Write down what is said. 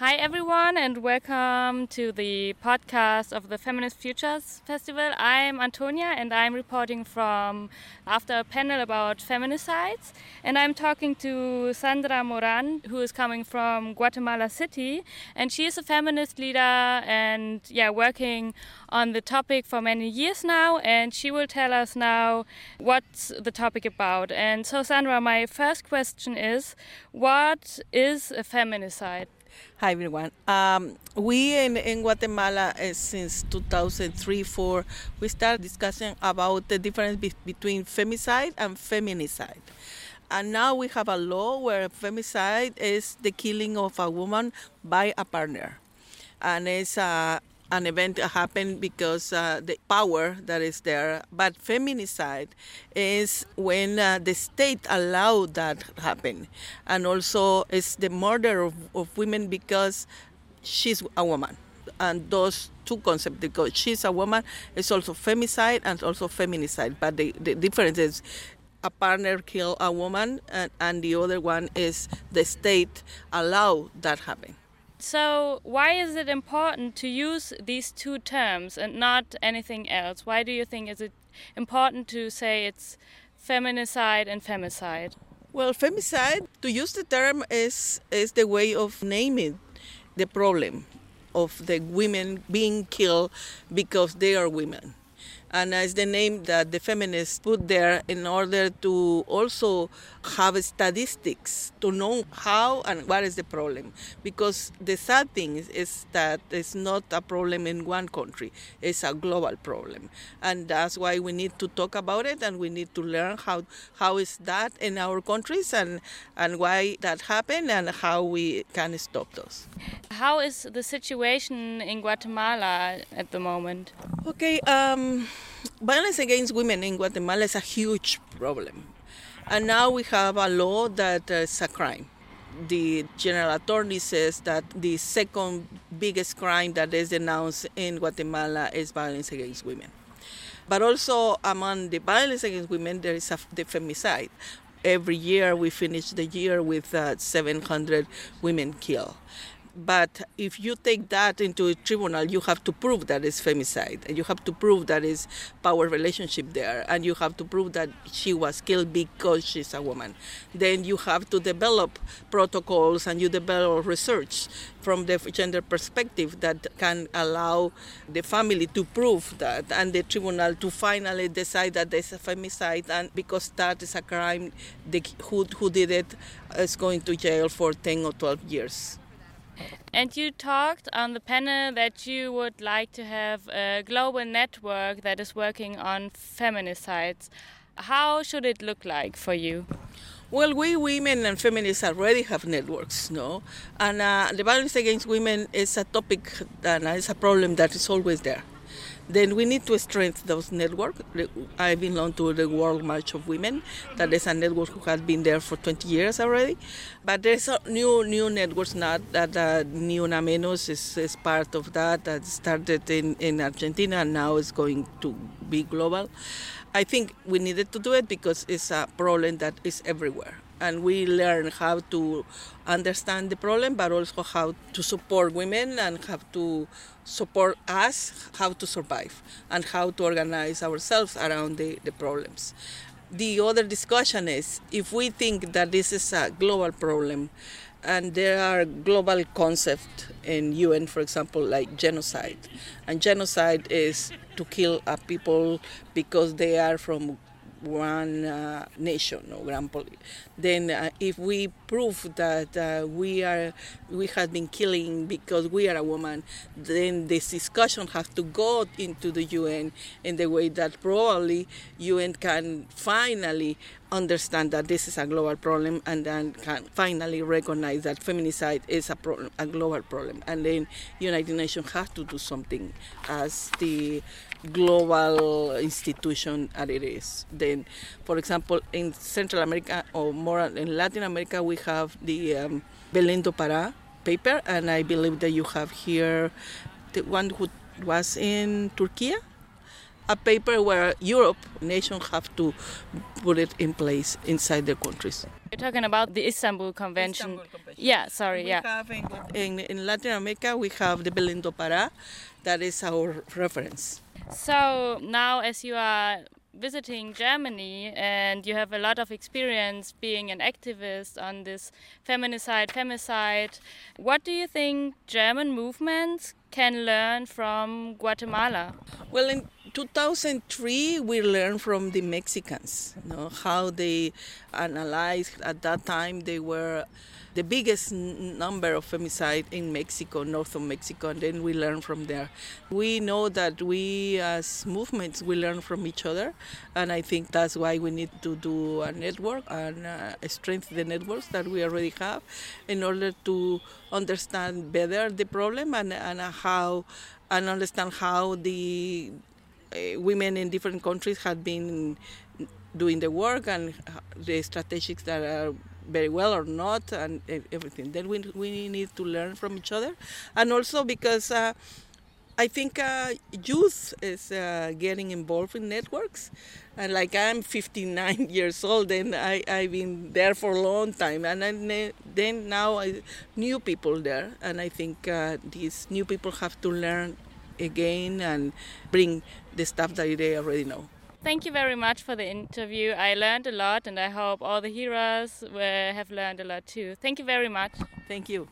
Hi, everyone, and welcome to the podcast of the Feminist Futures Festival. I'm Antonia, and I'm reporting from after a panel about feminicides. And I'm talking to Sandra Morán, who is coming from Guatemala City, and she is a feminist leader and yeah, working on the topic for many years now. And she will tell us now what's the topic about. And so, Sandra, my first question is, what is a feminicide? Hi, everyone. Um, we in, in Guatemala, uh, since 2003 4, we started discussing about the difference be- between femicide and feminicide. And now we have a law where femicide is the killing of a woman by a partner. And it's a an event happened because uh, the power that is there. But feminicide is when uh, the state allowed that happen, and also it's the murder of, of women because she's a woman. And those two concepts, because she's a woman, it's also femicide and also feminicide. But the, the difference is a partner kill a woman, and, and the other one is the state allow that happen. So, why is it important to use these two terms and not anything else? Why do you think is it important to say it's feminicide and femicide? Well, femicide, to use the term is is the way of naming the problem of the women being killed because they are women and it's the name that the feminists put there in order to also have statistics to know how and what is the problem. Because the sad thing is, is, that it's not a problem in one country it's a global problem. And that's why we need to talk about it and we need to learn how how is that in our countries and and why that happened and how we can stop those. How is the situation in guatemala at the moment? Okay um violence against women in Guatemala is a huge problem. And now we have a law that is a crime. The general attorney says that the second biggest crime that is denounced in Guatemala is violence against women. But also among the violence against women, there is a, the femicide. Every year we finish the year with uh, 700 women killed. But if you take that into a tribunal, you have to prove that it's femicide, and you have to prove that is power relationship there, and you have to prove that she was killed because she's a woman. Then you have to develop protocols and you develop research from the gender perspective that can allow the family to prove that and the tribunal to finally decide that there's a femicide and because that is a crime the who, who did it is going to jail for 10 or 12 years and you talked on the panel that you would like to have a global network that is working on feminicides. How should it look like for you? Well, we women and feminists already have networks, no? And uh, the violence against women is a topic and it's a problem that is always there then we need to strengthen those networks. I belong to the World March of Women. That is a network who has been there for 20 years already. But there's a new new networks now that uh, Ni Una Menos is, is part of that. That started in, in Argentina and now is going to be global. I think we needed to do it because it's a problem that is everywhere and we learn how to understand the problem, but also how to support women and how to support us, how to survive, and how to organize ourselves around the, the problems. The other discussion is if we think that this is a global problem, and there are global concepts in UN, for example, like genocide, and genocide is to kill a people because they are from one uh, nation or grand poly. Then, uh, if we prove that uh, we are we have been killing because we are a woman, then this discussion has to go into the UN in the way that probably UN can finally understand that this is a global problem and then can finally recognize that feminicide is a problem, a global problem, and then United Nations has to do something as the global institution as it is. Then, for example, in Central America or more in Latin America, we have the um, Belén do Pará paper, and I believe that you have here the one who was in Turkey a paper where Europe nations have to put it in place inside their countries. You're talking about the Istanbul Convention. Istanbul Convention Yeah, sorry, we yeah. In, in Latin America, we have the Belén do Pará. That is our reference. So now, as you are visiting Germany and you have a lot of experience being an activist on this feminicide, femicide, what do you think German movements can learn from Guatemala? Well, in 2003, we learned from the Mexicans, you know, how they analyzed at that time they were the biggest number of femicide in Mexico, north of Mexico, and then we learn from there. We know that we as movements we learn from each other, and I think that's why we need to do a network and uh, strengthen the networks that we already have in order to understand better the problem and, and how and understand how the uh, women in different countries have been doing the work and the strategies that are very well or not and everything. Then we, we need to learn from each other. And also because uh, I think uh, youth is uh, getting involved in networks. And like I'm 59 years old and I, I've been there for a long time. And then, then now I, new people there. And I think uh, these new people have to learn again and bring the stuff that they already know. Thank you very much for the interview. I learned a lot, and I hope all the heroes have learned a lot too. Thank you very much. Thank you.